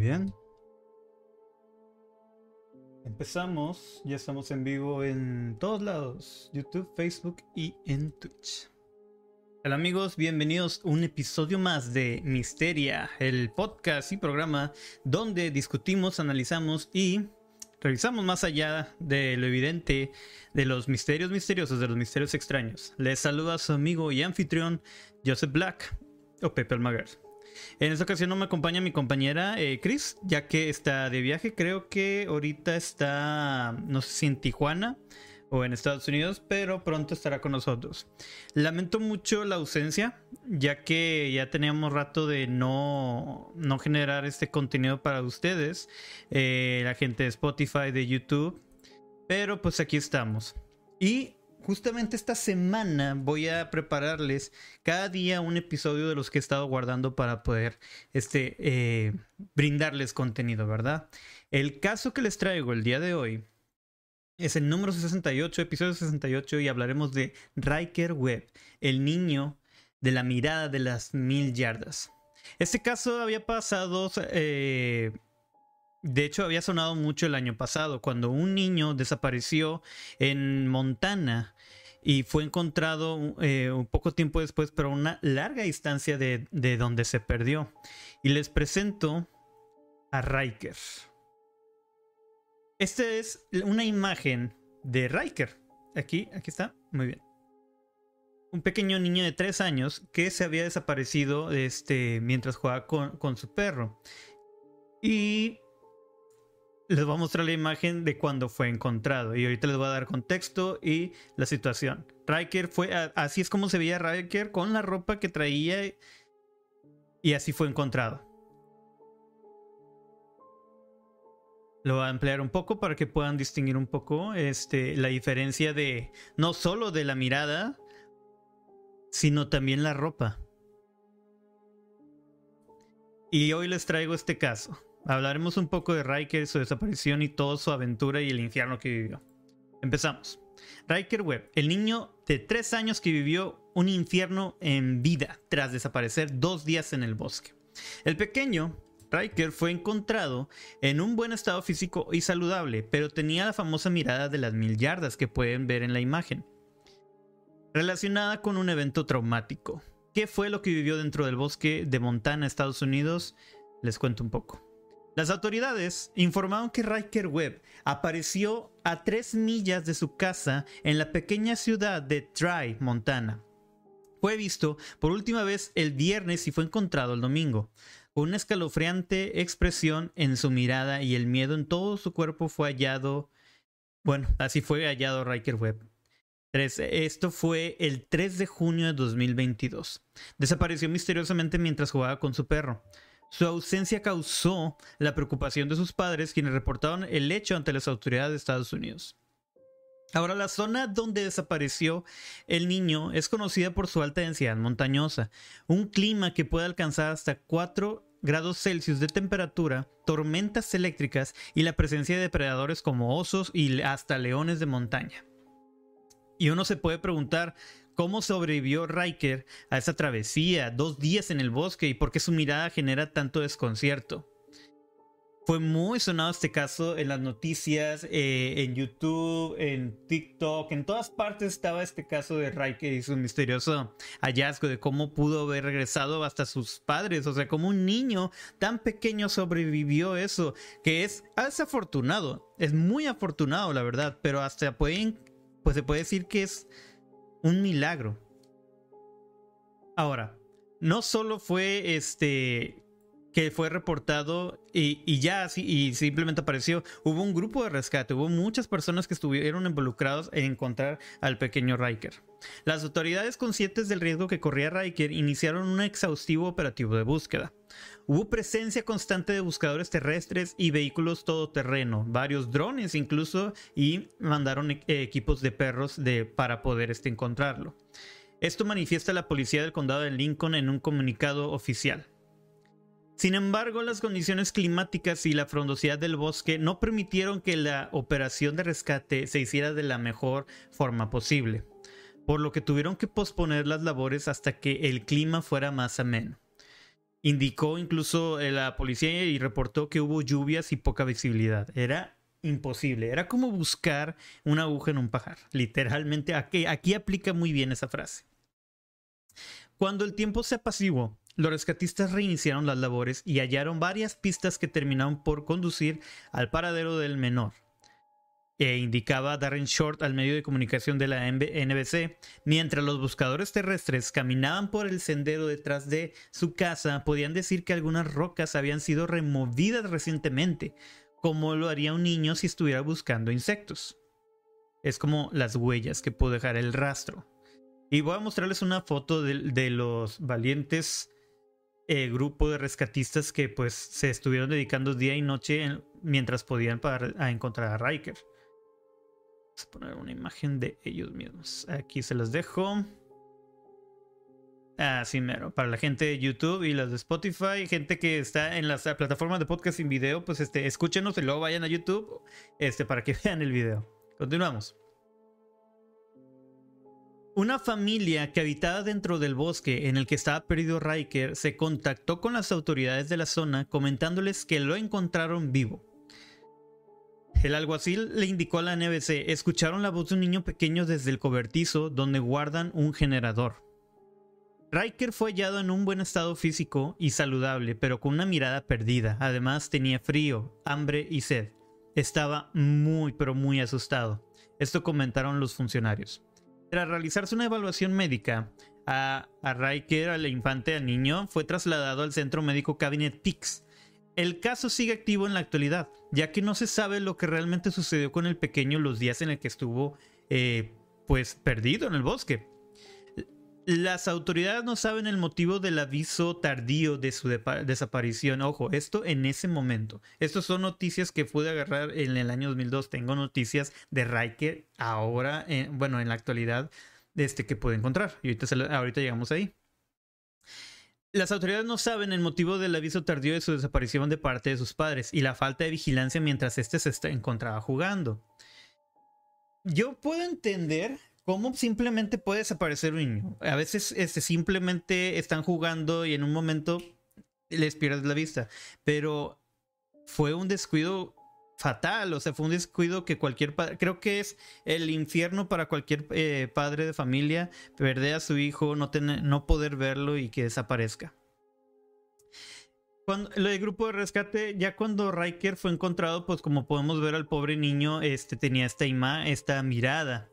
bien. Empezamos, ya estamos en vivo en todos lados, YouTube, Facebook y en Twitch. Hola amigos, bienvenidos a un episodio más de Misteria, el podcast y programa donde discutimos, analizamos y revisamos más allá de lo evidente de los misterios misteriosos, de los misterios extraños. Les saluda su amigo y anfitrión Joseph Black o Pepe Almaguer. En esta ocasión no me acompaña mi compañera eh, Chris, ya que está de viaje. Creo que ahorita está, no sé si en Tijuana o en Estados Unidos, pero pronto estará con nosotros. Lamento mucho la ausencia, ya que ya teníamos rato de no, no generar este contenido para ustedes, eh, la gente de Spotify, de YouTube, pero pues aquí estamos. Y justamente esta semana voy a prepararles cada día un episodio de los que he estado guardando para poder este, eh, brindarles contenido, ¿verdad? El caso que les traigo el día de hoy es el número 68, episodio 68, y hablaremos de Riker Webb, el niño de la mirada de las mil yardas. Este caso había pasado eh, de hecho, había sonado mucho el año pasado, cuando un niño desapareció en Montana y fue encontrado eh, un poco tiempo después, pero a una larga distancia de, de, donde se perdió. Y les presento a Riker. Esta es una imagen de Riker. Aquí, aquí está. Muy bien. Un pequeño niño de tres años que se había desaparecido este, mientras jugaba con, con su perro. Y les voy a mostrar la imagen de cuando fue encontrado. Y ahorita les voy a dar contexto y la situación. Riker fue, así es como se veía Riker con la ropa que traía y así fue encontrado. Lo voy a emplear un poco para que puedan distinguir un poco este, la diferencia de no solo de la mirada, sino también la ropa. Y hoy les traigo este caso. Hablaremos un poco de Riker, su desaparición y toda su aventura y el infierno que vivió. Empezamos. Riker Webb, el niño de 3 años que vivió un infierno en vida tras desaparecer dos días en el bosque. El pequeño Riker fue encontrado en un buen estado físico y saludable, pero tenía la famosa mirada de las mil yardas que pueden ver en la imagen, relacionada con un evento traumático. ¿Qué fue lo que vivió dentro del bosque de Montana, Estados Unidos? Les cuento un poco. Las autoridades informaron que Riker Webb apareció a tres millas de su casa en la pequeña ciudad de Try, Montana. Fue visto por última vez el viernes y fue encontrado el domingo. Con una escalofriante expresión en su mirada y el miedo en todo su cuerpo fue hallado. Bueno, así fue hallado Riker Webb. Esto fue el 3 de junio de 2022. Desapareció misteriosamente mientras jugaba con su perro. Su ausencia causó la preocupación de sus padres, quienes reportaron el hecho ante las autoridades de Estados Unidos. Ahora, la zona donde desapareció el niño es conocida por su alta densidad montañosa, un clima que puede alcanzar hasta 4 grados Celsius de temperatura, tormentas eléctricas y la presencia de depredadores como osos y hasta leones de montaña. Y uno se puede preguntar cómo sobrevivió Riker a esa travesía, dos días en el bosque y por qué su mirada genera tanto desconcierto. Fue muy sonado este caso en las noticias, eh, en YouTube, en TikTok, en todas partes estaba este caso de Riker y su misterioso hallazgo de cómo pudo haber regresado hasta sus padres, o sea, como un niño tan pequeño sobrevivió eso, que es, es afortunado, es muy afortunado la verdad, pero hasta pueden, pues se puede decir que es un milagro. Ahora, no solo fue este que fue reportado y, ya y simplemente apareció. Hubo un grupo de rescate, hubo muchas personas que estuvieron involucrados en encontrar al pequeño Riker. Las autoridades conscientes del riesgo que corría Riker iniciaron un exhaustivo operativo de búsqueda. Hubo presencia constante de buscadores terrestres y vehículos todoterreno, varios drones incluso, y mandaron e-, equipos de perros de, para poder este, encontrarlo. Esto manifiesta la policía del condado de Lincoln en un comunicado oficial. Sin embargo, las condiciones climáticas y la frondosidad del bosque no permitieron que la operación de rescate se hiciera de la mejor forma posible, por lo que tuvieron que posponer las labores hasta que el clima fuera más ameno. Indicó incluso eh, la policía y reportó que hubo lluvias y poca visibilidad. Era imposible. Era como buscar una aguja en un pajar. Literalmente, aquí, aplica muy bien esa frase. Cuando el tiempo se apaciguó, los rescatistas reiniciaron las labores y hallaron varias pistas que terminaron por conducir al paradero del menor. E indicaba Darren Short al medio de comunicación de la NBC, mientras los buscadores terrestres caminaban por el sendero detrás de su casa, podían decir que algunas rocas habían sido removidas recientemente, como lo haría un niño si estuviera buscando insectos. Es como las huellas que puede dejar el rastro. Y voy a mostrarles una foto de, los valientes eh, grupo de rescatistas que pues se estuvieron dedicando día y noche mientras podían para encontrar a Riker. Vamos a poner una imagen de ellos mismos. Aquí se las dejo. Así mero. Para la gente de YouTube y las de Spotify, gente que está en las plataformas de podcast sin video, pues este, escúchenos y luego vayan a YouTube este, para que vean el video. Continuamos. Una familia que habitaba dentro del bosque en el que estaba perdido Riker se contactó con las autoridades de la zona comentándoles que lo encontraron vivo. El alguacil le indicó a la NBC, escucharon la voz de un niño pequeño desde el cobertizo donde guardan un generador. Riker fue hallado en un buen estado físico y saludable, pero con una mirada perdida. Además tenía frío, hambre y sed. Estaba muy pero muy asustado. Esto comentaron los funcionarios. Tras realizarse una evaluación médica, a, Riker, al infante, al niño, fue trasladado al centro médico Cabinet Pix. El caso sigue activo en la actualidad, ya que no se sabe lo que realmente sucedió con el pequeño los días en el que estuvo eh, pues perdido en el bosque. Las autoridades no saben el motivo del aviso tardío de su desaparición. Ojo, esto en ese momento. Estas son noticias que pude agarrar en el año 2002. Tengo noticias de Riker ahora, bueno, en la actualidad, este, que puedo encontrar. Y ahorita, ahorita llegamos ahí. Las autoridades no saben el motivo del aviso tardío de su desaparición de parte de sus padres y la falta de vigilancia mientras éste se encontraba jugando. Yo puedo entender ¿Cómo simplemente puede desaparecer un niño? A veces este, simplemente están jugando y en un momento les pierdes la vista. Pero fue un descuido fatal, o sea, fue un descuido que cualquier padre, creo que es el infierno para cualquier eh, padre de familia, perder a su hijo, no, tener, no poder verlo y que desaparezca. Cuando, lo del grupo de rescate, ya cuando Riker fue encontrado, pues como podemos ver al pobre niño, este tenía esta ima, esta mirada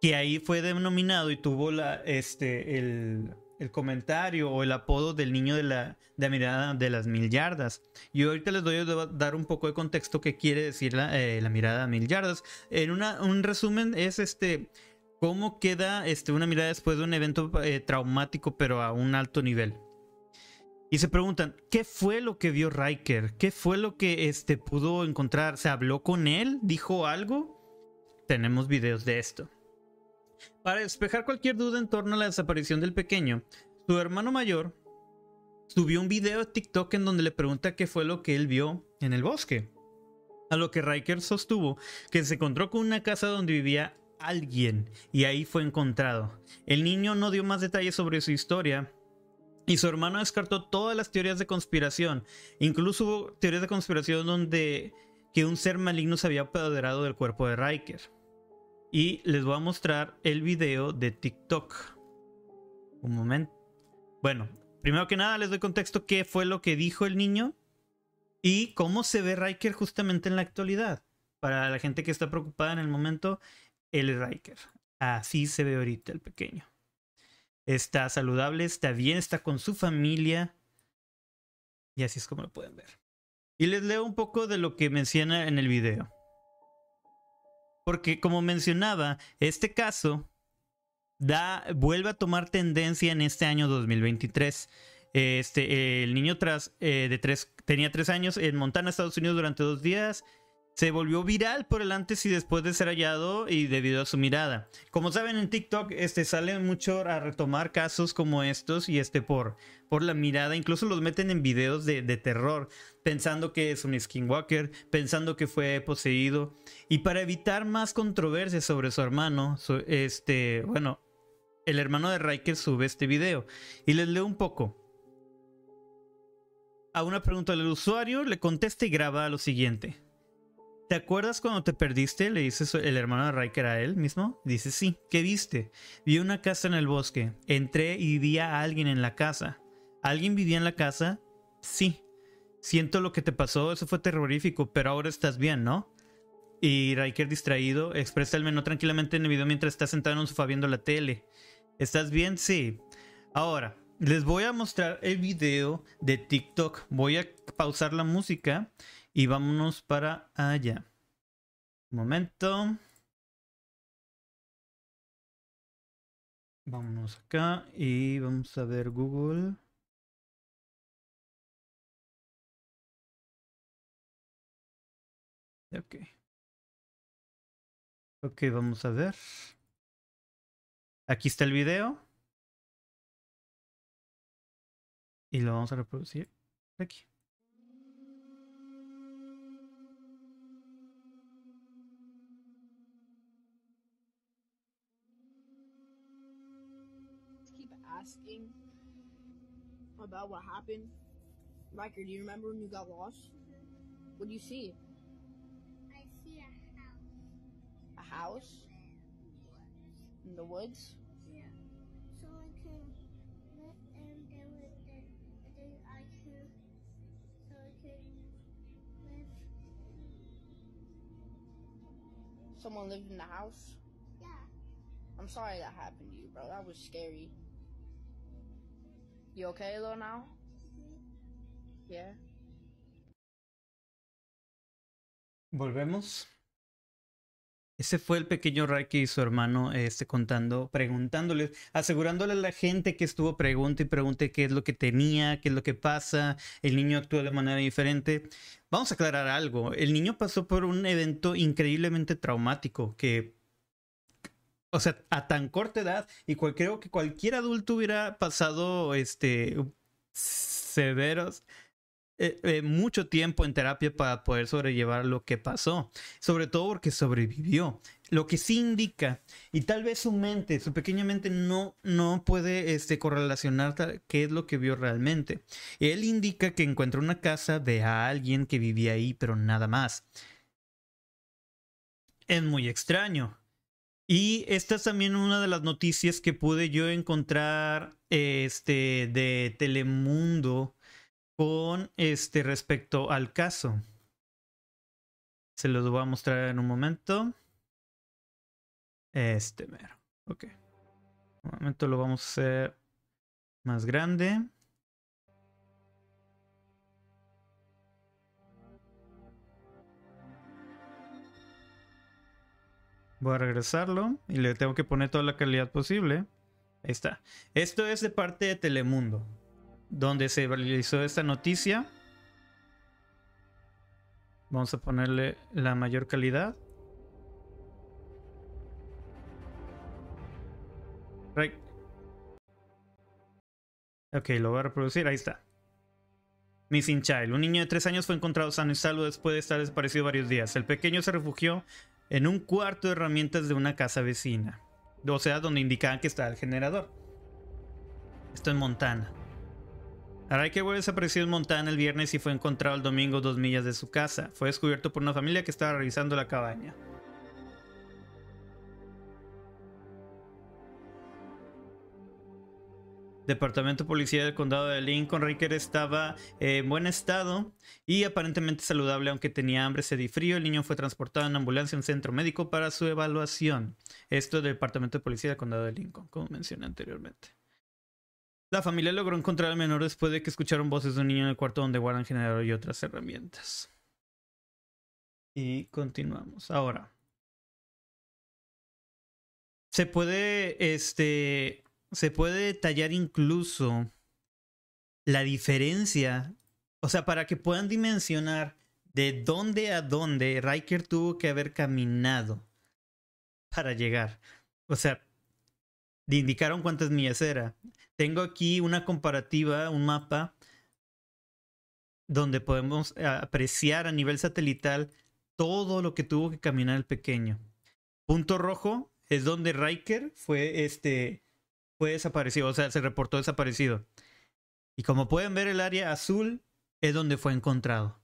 que ahí fue denominado y tuvo la, este, el, comentario o el apodo del niño de la, de mirada de las mil yardas. Y ahorita les doy a dar un poco de contexto qué quiere decir la, eh, mirada a mil yardas. En una, un resumen es este cómo queda este, una mirada después de un evento eh, traumático pero a un alto nivel. Y se preguntan, ¿qué fue lo que vio Riker? ¿Qué fue lo que este, pudo encontrar? ¿Se habló con él? ¿Dijo algo? Tenemos videos de esto. Para despejar cualquier duda en torno a la desaparición del pequeño, su hermano mayor subió un video a TikTok en donde le pregunta qué fue lo que él vio en el bosque. A lo que Riker sostuvo que se encontró con una casa donde vivía alguien y ahí fue encontrado. El niño no dio más detalles sobre su historia y su hermano descartó todas las teorías de conspiración. Incluso hubo teorías de conspiración donde que un ser maligno se había apoderado del cuerpo de Riker. Y les voy a mostrar el video de TikTok. Un momento. Bueno, primero que nada les doy contexto qué fue lo que dijo el niño y cómo se ve Riker justamente en la actualidad. Para la gente que está preocupada en el momento, el Riker. Así se ve ahorita el pequeño. Está saludable, está bien, está con su familia. Y así es como lo pueden ver. Y les leo un poco de lo que menciona en el video. Porque como mencionaba, este caso da, vuelve a tomar tendencia en este año 2023. Este, el niño tras, eh, de tres, tenía tres años en Montana, Estados Unidos, durante dos días se volvió viral por el antes y después de ser hallado y debido a su mirada. Como saben en TikTok este sale mucho a retomar casos como estos y este por por la mirada, incluso los meten en videos de, terror, pensando que es un skinwalker, pensando que fue poseído y para evitar más controversia sobre su hermano, este, bueno, el hermano de Riker sube este video y les leo un poco. a una pregunta del usuario, le contesta y graba lo siguiente. ¿Te acuerdas cuando te perdiste? Le dice el hermano de Riker a él mismo. Dice, sí. ¿Qué viste? Vi una casa en el bosque. Entré y vi a alguien en la casa. ¿Alguien vivía en la casa? Sí. Siento lo que te pasó, eso fue terrorífico, pero ahora estás bien, ¿no? Y Riker distraído expresa el menú tranquilamente en el video mientras está sentado en un sofá viendo la tele. ¿Estás bien? Sí. Ahora, les voy a mostrar el video de TikTok. Voy a pausar la música y vámonos para allá. Un momento. Vámonos acá y vamos a ver Google. Ok. Ok, vamos a ver. Aquí está el video. Y lo vamos a reproducir aquí. Asking about what happened. Riker, do you remember when you got lost? What do you see? I see a house. A house in the woods? Yeah. So I can let them there with it. And then I can so I can live. Someone lived in the house? Yeah. I'm sorry that happened to you, bro. That was scary. You okay, little now? Yeah. Volvemos. Ese fue el pequeño Riker y su hermano este, contando, preguntándoles, asegurándole a la gente que estuvo pregunte y pregunte qué es lo que tenía, qué es lo que pasa. El niño actuó de manera diferente. Vamos a aclarar algo. El niño pasó por un evento increíblemente traumático que, o sea, a tan corta edad y cual, creo que cualquier adulto hubiera pasado este severos eh, eh, mucho tiempo en terapia para poder sobrellevar lo que pasó, sobre todo porque sobrevivió. Lo que sí indica, y tal vez su mente, su pequeña mente no, no puede este, correlacionar qué es lo que vio realmente. Él indica que encontró una casa de alguien que vivía ahí, pero nada más. Es muy extraño. Y esta es también una de las noticias que pude yo encontrar este, de Telemundo con este respecto al caso. Se los voy a mostrar en un momento. Este mero. Ok. Un momento lo vamos a hacer más grande. Voy a regresarlo y le tengo que poner toda la calidad posible. Ahí está. Esto es de parte de Telemundo donde se realizó esta noticia. Vamos a ponerle la mayor calidad. Right. Ok, lo voy a reproducir. Ahí está. Missing Child. Un niño de 3 años fue encontrado sano y salvo después de estar desaparecido varios días. El pequeño se refugió en un cuarto de herramientas de una casa vecina. O sea, donde indicaban que estaba el generador. Esto en Montana. Riker fue desaparecido en Montana el viernes y fue encontrado el domingo dos millas de su casa. Fue descubierto por una familia que estaba revisando la cabaña. Departamento Policía del Condado de Lincoln. Riker estaba en buen estado y aparentemente saludable, aunque tenía hambre, sed y frío. El niño fue transportado en ambulancia a un centro médico para su evaluación. Esto del Departamento de Policía del Condado de Lincoln, como mencioné anteriormente. La familia logró encontrar al menor después de que escucharon voces de un niño en el cuarto donde guardan generador y otras herramientas. Y continuamos. Ahora. Se puede, este, se puede detallar incluso la diferencia, o sea, para que puedan dimensionar de dónde a dónde Riker tuvo que haber caminado para llegar. O sea, le indicaron cuántas millas era. Tengo aquí una comparativa, un mapa, donde podemos eh, apreciar a nivel satelital todo lo que tuvo que caminar el pequeño. Punto rojo es donde Riker fue, este, fue desaparecido, o sea, se reportó desaparecido. Y como pueden ver, el área azul es donde fue encontrado.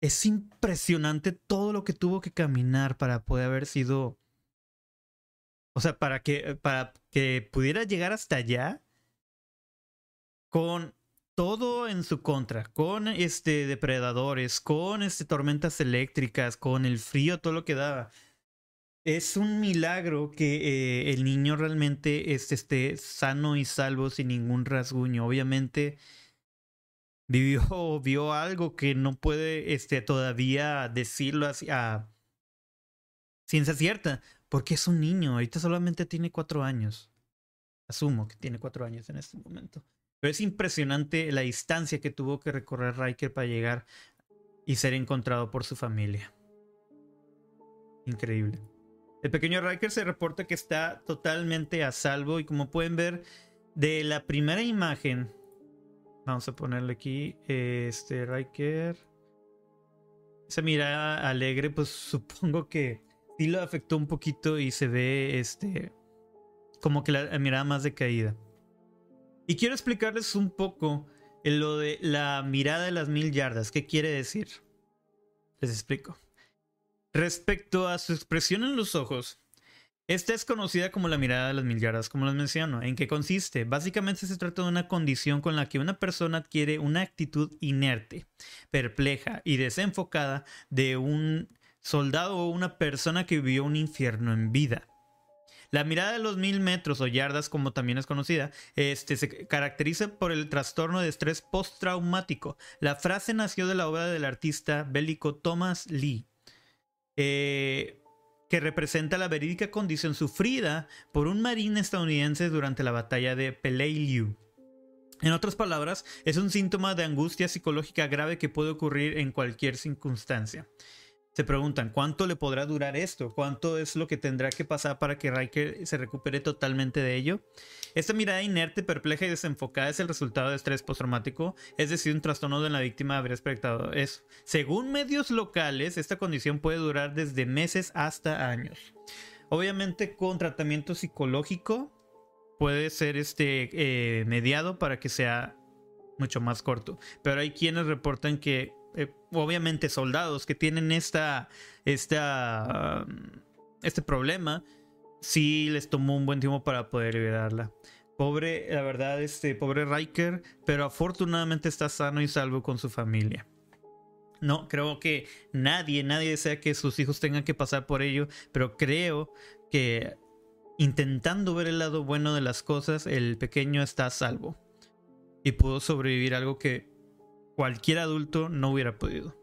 Es impresionante todo lo que tuvo que caminar para poder haber sido. O sea, para que, para que pudiera llegar hasta allá con todo en su contra, con este depredadores, con este tormentas eléctricas, con el frío, todo lo que daba. Es un milagro que eh, el niño realmente esté sano y salvo sin ningún rasguño. Obviamente vivió, vio algo que no puede este, todavía decirlo así a ciencia cierta, porque es un niño, ahorita solamente tiene cuatro años. Asumo que tiene cuatro años en este momento. Pero es impresionante la distancia que tuvo que recorrer Riker para llegar y ser encontrado por su familia. Increíble. El pequeño Riker se reporta que está totalmente a salvo y como pueden ver de la primera imagen Vamos a ponerle aquí. Este, Riker. Esa mirada alegre, pues supongo que sí lo afectó un poquito y se ve este. Como que la mirada más decaída. Y quiero explicarles un poco lo de la mirada de las mil yardas. ¿Qué quiere decir? Les explico. Respecto a su expresión en los ojos, esta es conocida como la mirada de las mil yardas, como les menciono. ¿En qué consiste? Básicamente se trata de una condición con la que una persona adquiere una actitud inerte, perpleja y desenfocada de un soldado o una persona que vivió un infierno en vida. La mirada de los mil metros o yardas, como también es conocida, este, se caracteriza por el trastorno de estrés postraumático. La frase nació de la obra del artista bélico Thomas Lee. Eh, que representa la verídica condición sufrida por un marín estadounidense durante la batalla de Peleliu. En otras palabras, es un síntoma de angustia psicológica grave que puede ocurrir en cualquier circunstancia se preguntan cuánto le podrá durar esto, cuánto es lo que tendrá que pasar para que Riker se recupere totalmente de ello. Esta mirada inerte, perpleja y desenfocada es el resultado de estrés postraumático, es decir, un trastorno de la víctima habría expectado eso. Según medios locales, esta condición puede durar desde meses hasta años. Obviamente con tratamiento psicológico puede ser este eh, mediado para que sea mucho más corto, pero hay quienes reportan que eh, obviamente soldados que tienen esta, esta, este problema, sí les tomó un buen tiempo para poder liberarla. Pobre, la verdad, este pobre Riker, pero afortunadamente está sano y salvo con su familia. No, creo que nadie, nadie desea que sus hijos tengan que pasar por ello, pero creo que intentando ver el lado bueno de las cosas, el pequeño está salvo y pudo sobrevivir algo que cualquier adulto no hubiera podido.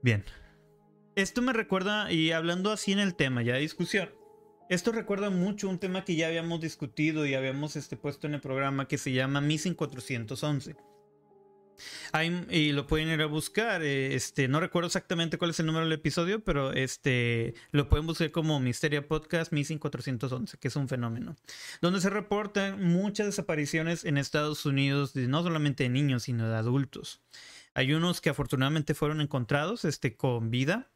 Bien. Esto me recuerda, y hablando así en el tema, ya de discusión, esto recuerda mucho un tema que ya habíamos discutido y habíamos este, puesto en el programa que se llama Missing 411 y lo pueden ir a buscar. Eh, este, no recuerdo exactamente cuál es el número del episodio, pero este, lo pueden buscar como Misteria Podcast Missing 411, que es un fenómeno. Donde se reportan muchas desapariciones en Estados Unidos, no solamente de niños, sino de adultos. Hay unos que afortunadamente fueron encontrados este, con vida,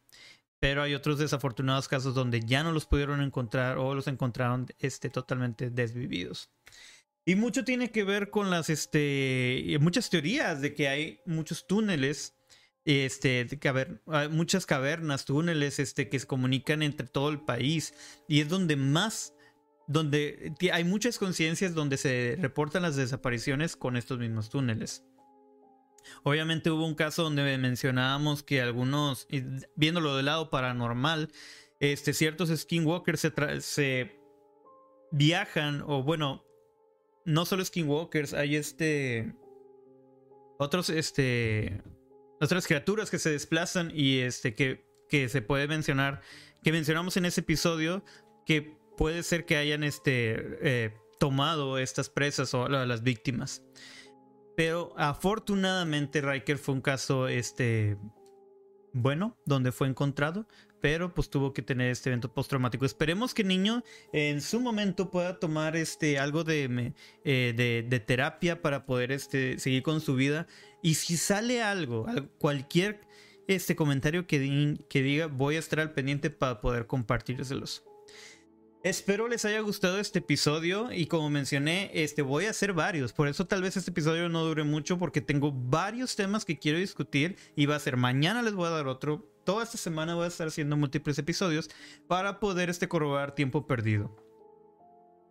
pero hay otros desafortunados casos donde ya no los pudieron encontrar o los encontraron este, totalmente desvividos. Y mucho tiene que ver con las, este, muchas teorías de que hay muchos túneles, este, de hay muchas cavernas, túneles, este, que se comunican entre todo el país. Y es donde más, donde hay muchas conciencias donde se reportan las desapariciones con estos mismos túneles. Obviamente hubo un caso donde mencionábamos que algunos, viéndolo del lado paranormal, este, ciertos skinwalkers se, se viajan, o bueno, no solo skinwalkers, hay este. Otros, este. Otras criaturas que se desplazan y este que, que se puede mencionar. Que mencionamos en ese episodio. Que puede ser que hayan este. Eh, tomado estas presas o las víctimas. Pero afortunadamente Riker fue un caso este bueno, donde fue encontrado, pero pues tuvo que tener este evento postraumático. Esperemos que el niño en su momento pueda tomar este algo de, eh, de, terapia para poder este, seguir con su vida. Y si sale algo, cualquier este comentario que, diga, voy a estar al pendiente para poder compartírselos. Espero les haya gustado este episodio y como mencioné, este voy a hacer varios, por eso tal vez este episodio no dure mucho porque tengo varios temas que quiero discutir y va a ser mañana les voy a dar otro, toda esta semana voy a estar haciendo múltiples episodios para poder este corroborar tiempo perdido.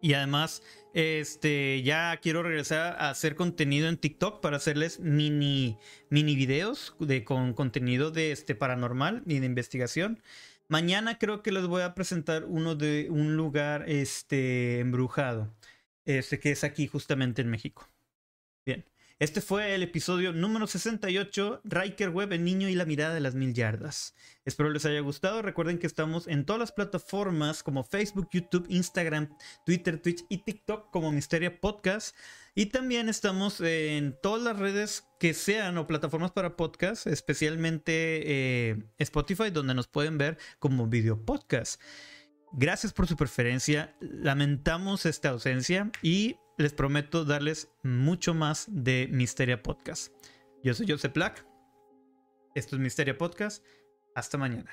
Y además, este, ya quiero regresar a hacer contenido en TikTok para hacerles mini, mini videos de, con contenido de este paranormal y de investigación. Mañana creo que les voy a presentar uno de un lugar este, embrujado, este, que es aquí justamente en México. Bien, este fue el episodio número 68, Riker Web, el niño y la mirada de las mil yardas. Espero les haya gustado. Recuerden que estamos en todas las plataformas como Facebook, YouTube, Instagram, Twitter, Twitch y TikTok como Misteria Podcast. Y también estamos en todas las redes que sean o plataformas para podcast, especialmente eh, Spotify, donde nos pueden ver como video podcast. Gracias por su preferencia. Lamentamos esta ausencia y les prometo darles mucho más de Misteria Podcast. Yo soy Joseph Black. Esto es Misteria Podcast. Hasta mañana.